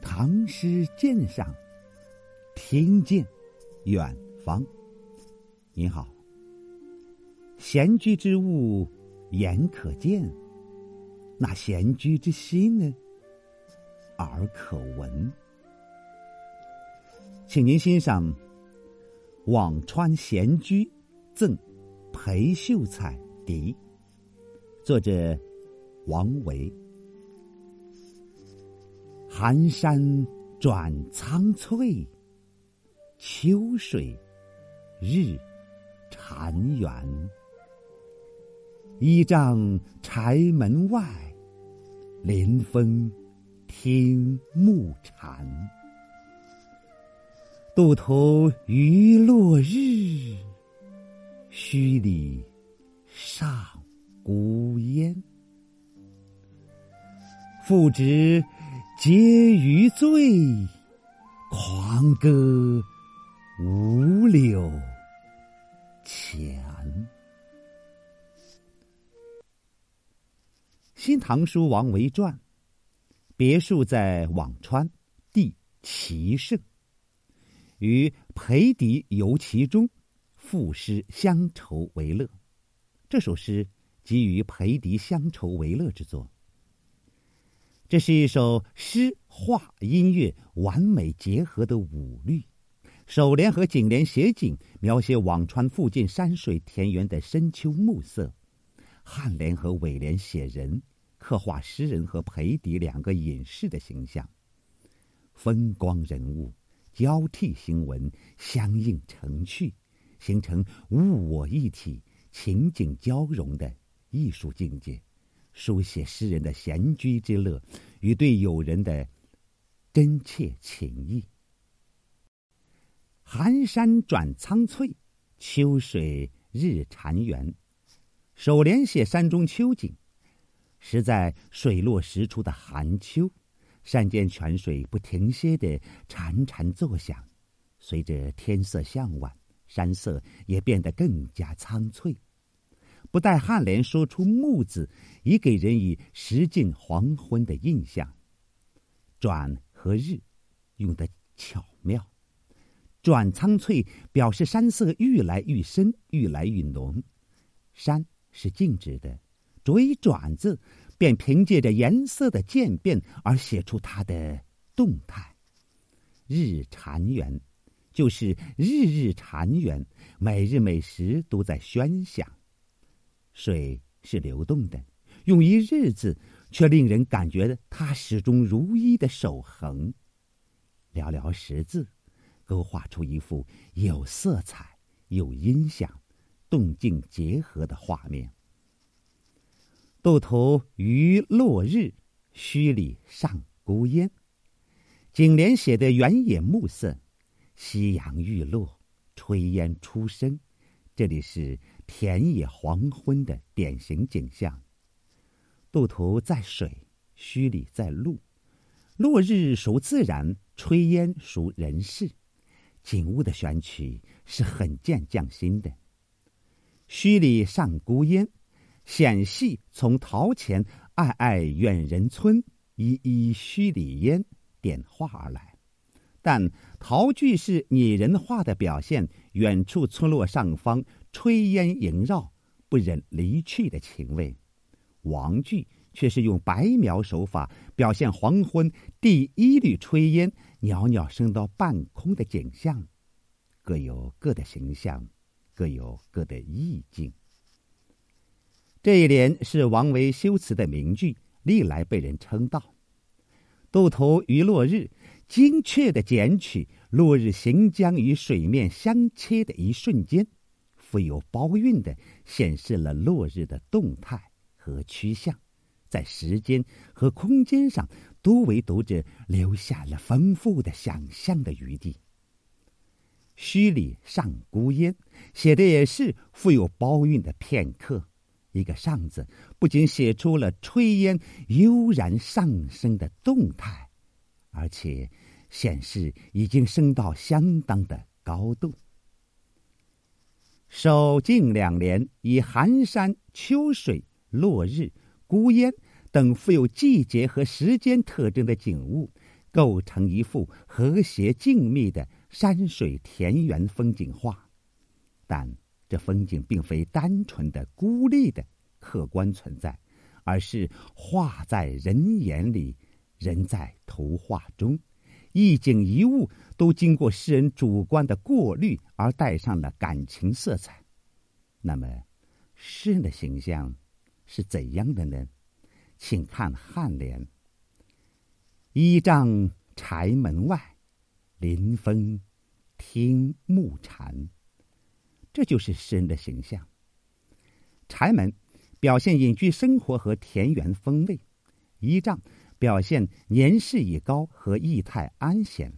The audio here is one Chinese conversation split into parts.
唐诗鉴赏，听见远方。你好，闲居之物，眼可见；那闲居之心呢，耳可闻。请您欣赏《辋川闲居赠裴秀才笛》，作者王维。寒山转苍翠，秋水日潺湲。倚杖柴门外，临风听暮蝉。渡头余落日，墟里上孤烟。复值。皆余醉，狂歌五柳前。《新唐书·王维传》，别墅在辋川，地奇胜。与裴迪游其中，赋诗乡愁为乐。这首诗即与裴迪乡愁为乐之作。这是一首诗、画、音乐完美结合的舞律，首联和颈联写景，描写辋川附近山水田园的深秋暮色；颔联和尾联写人，刻画诗人和裴迪两个隐士的形象。风光人物交替行文，相映成趣，形成物我一体、情景交融的艺术境界。书写诗人的闲居之乐与对友人的真切情谊。寒山转苍翠，秋水日潺湲。首联写山中秋景，实在水落石出的寒秋，山间泉水不停歇的潺潺作响，随着天色向晚，山色也变得更加苍翠。不待颔联说出“暮”字，已给人以时近黄昏的印象。转和日用的巧妙，转苍翠表示山色愈来愈深，愈来愈浓。山是静止的，着以转字，便凭借着颜色的渐变而写出它的动态。日潺湲，就是日日潺湲，每日每时都在喧响。水是流动的，用一日字，却令人感觉它始终如一的守恒。寥寥十字，勾画出一幅有色彩、有音响、动静结合的画面。渡头余落日，墟里上孤烟。颈联写的原野暮色，夕阳欲落，炊烟初生。这里是。田野黄昏的典型景象。渡头在水，墟里在路。落日属自然，炊烟属人事。景物的选取是很见匠心的。墟里上孤烟，显系从陶前爱爱远人村，一一墟里烟点化而来。但陶具是拟人化的表现，远处村落上方。炊烟萦绕，不忍离去的情味；王句却是用白描手法表现黄昏第一缕炊烟袅袅升到半空的景象，各有各的形象，各有各的意境。这一联是王维修辞的名句，历来被人称道。渡头余落日，精确的剪取落日行将与水面相切的一瞬间。富有包蕴的显示了落日的动态和趋向，在时间和空间上都为读者留下了丰富的想象的余地。墟里上孤烟，写的也是富有包蕴的片刻。一个“上”字，不仅写出了炊烟悠然上升的动态，而且显示已经升到相当的高度。首近两联以寒山、秋水、落日、孤烟等富有季节和时间特征的景物，构成一幅和谐静谧的山水田园风景画。但这风景并非单纯的、孤立的客观存在，而是画在人眼里，人在图画中，一景一物都经过诗人主观的过滤而带上了感情色彩。那么，诗人的形象是怎样的呢？请看颔联：“依仗柴门外，临风听暮蝉。”这就是诗人的形象。柴门表现隐居生活和田园风味，依仗表现年事已高和意态安闲。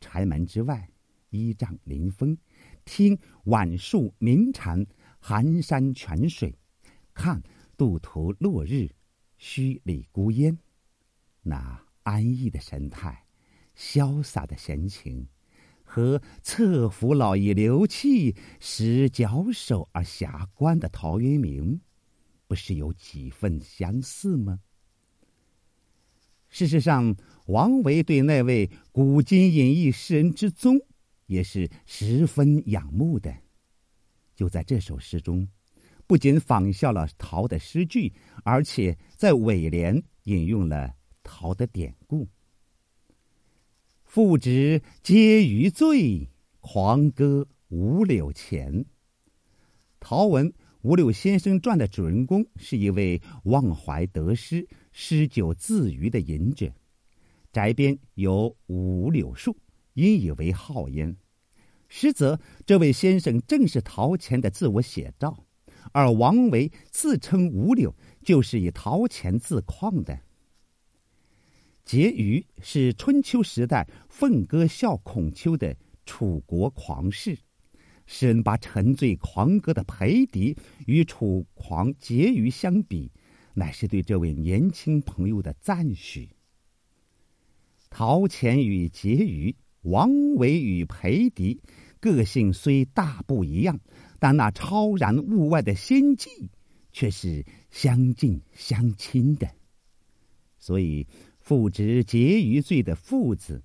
柴门之外，依仗临风，听晚树鸣蝉，寒山泉水，看渡途落日，墟里孤烟，那安逸的神态，潇洒的神情。和侧福老矣流气，使脚手而遐观的陶渊明，不是有几分相似吗？事实上，王维对那位古今隐逸诗人之宗，也是十分仰慕的。就在这首诗中，不仅仿效了陶的诗句，而且在尾联引用了陶的典故。父执皆余醉，狂歌五柳前。陶文《五柳先生传》的主人公是一位忘怀得失、诗酒自娱的隐者，宅边有五柳树，因以为号焉。实则这位先生正是陶潜的自我写照，而王维自称五柳，就是以陶潜自况的。婕妤是春秋时代凤歌笑孔丘的楚国狂士，诗人把沉醉狂歌的裴迪与楚狂婕妤相比，乃是对这位年轻朋友的赞许。陶潜与婕妤，王维与裴迪，个性虽大不一样，但那超然物外的心境却是相近相亲的，所以。父执婕妤罪的“父”字，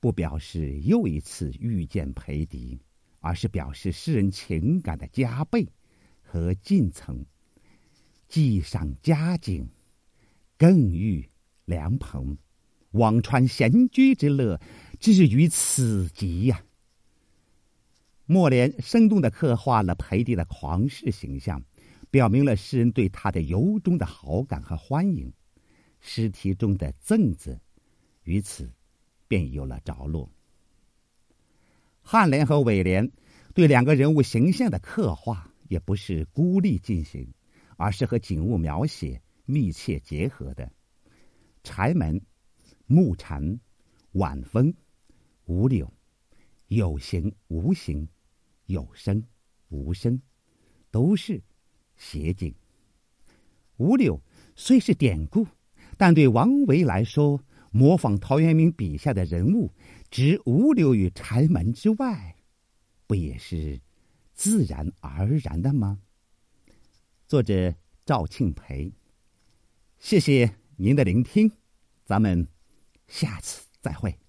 不表示又一次遇见裴迪，而是表示诗人情感的加倍和进程。既赏佳景，更遇良朋，望穿闲居之乐，至于此极呀！末联生动的刻画了裴迪的狂士形象，表明了诗人对他的由衷的好感和欢迎。诗题中的“赠”字，于此便有了着落。颔联和尾联对两个人物形象的刻画，也不是孤立进行，而是和景物描写密切结合的。柴门、木蝉、晚风、五柳，有形无形，有声无声，都是写景。五柳虽是典故。但对王维来说，模仿陶渊明笔下的人物，置五柳于柴门之外，不也是自然而然的吗？作者赵庆培，谢谢您的聆听，咱们下次再会。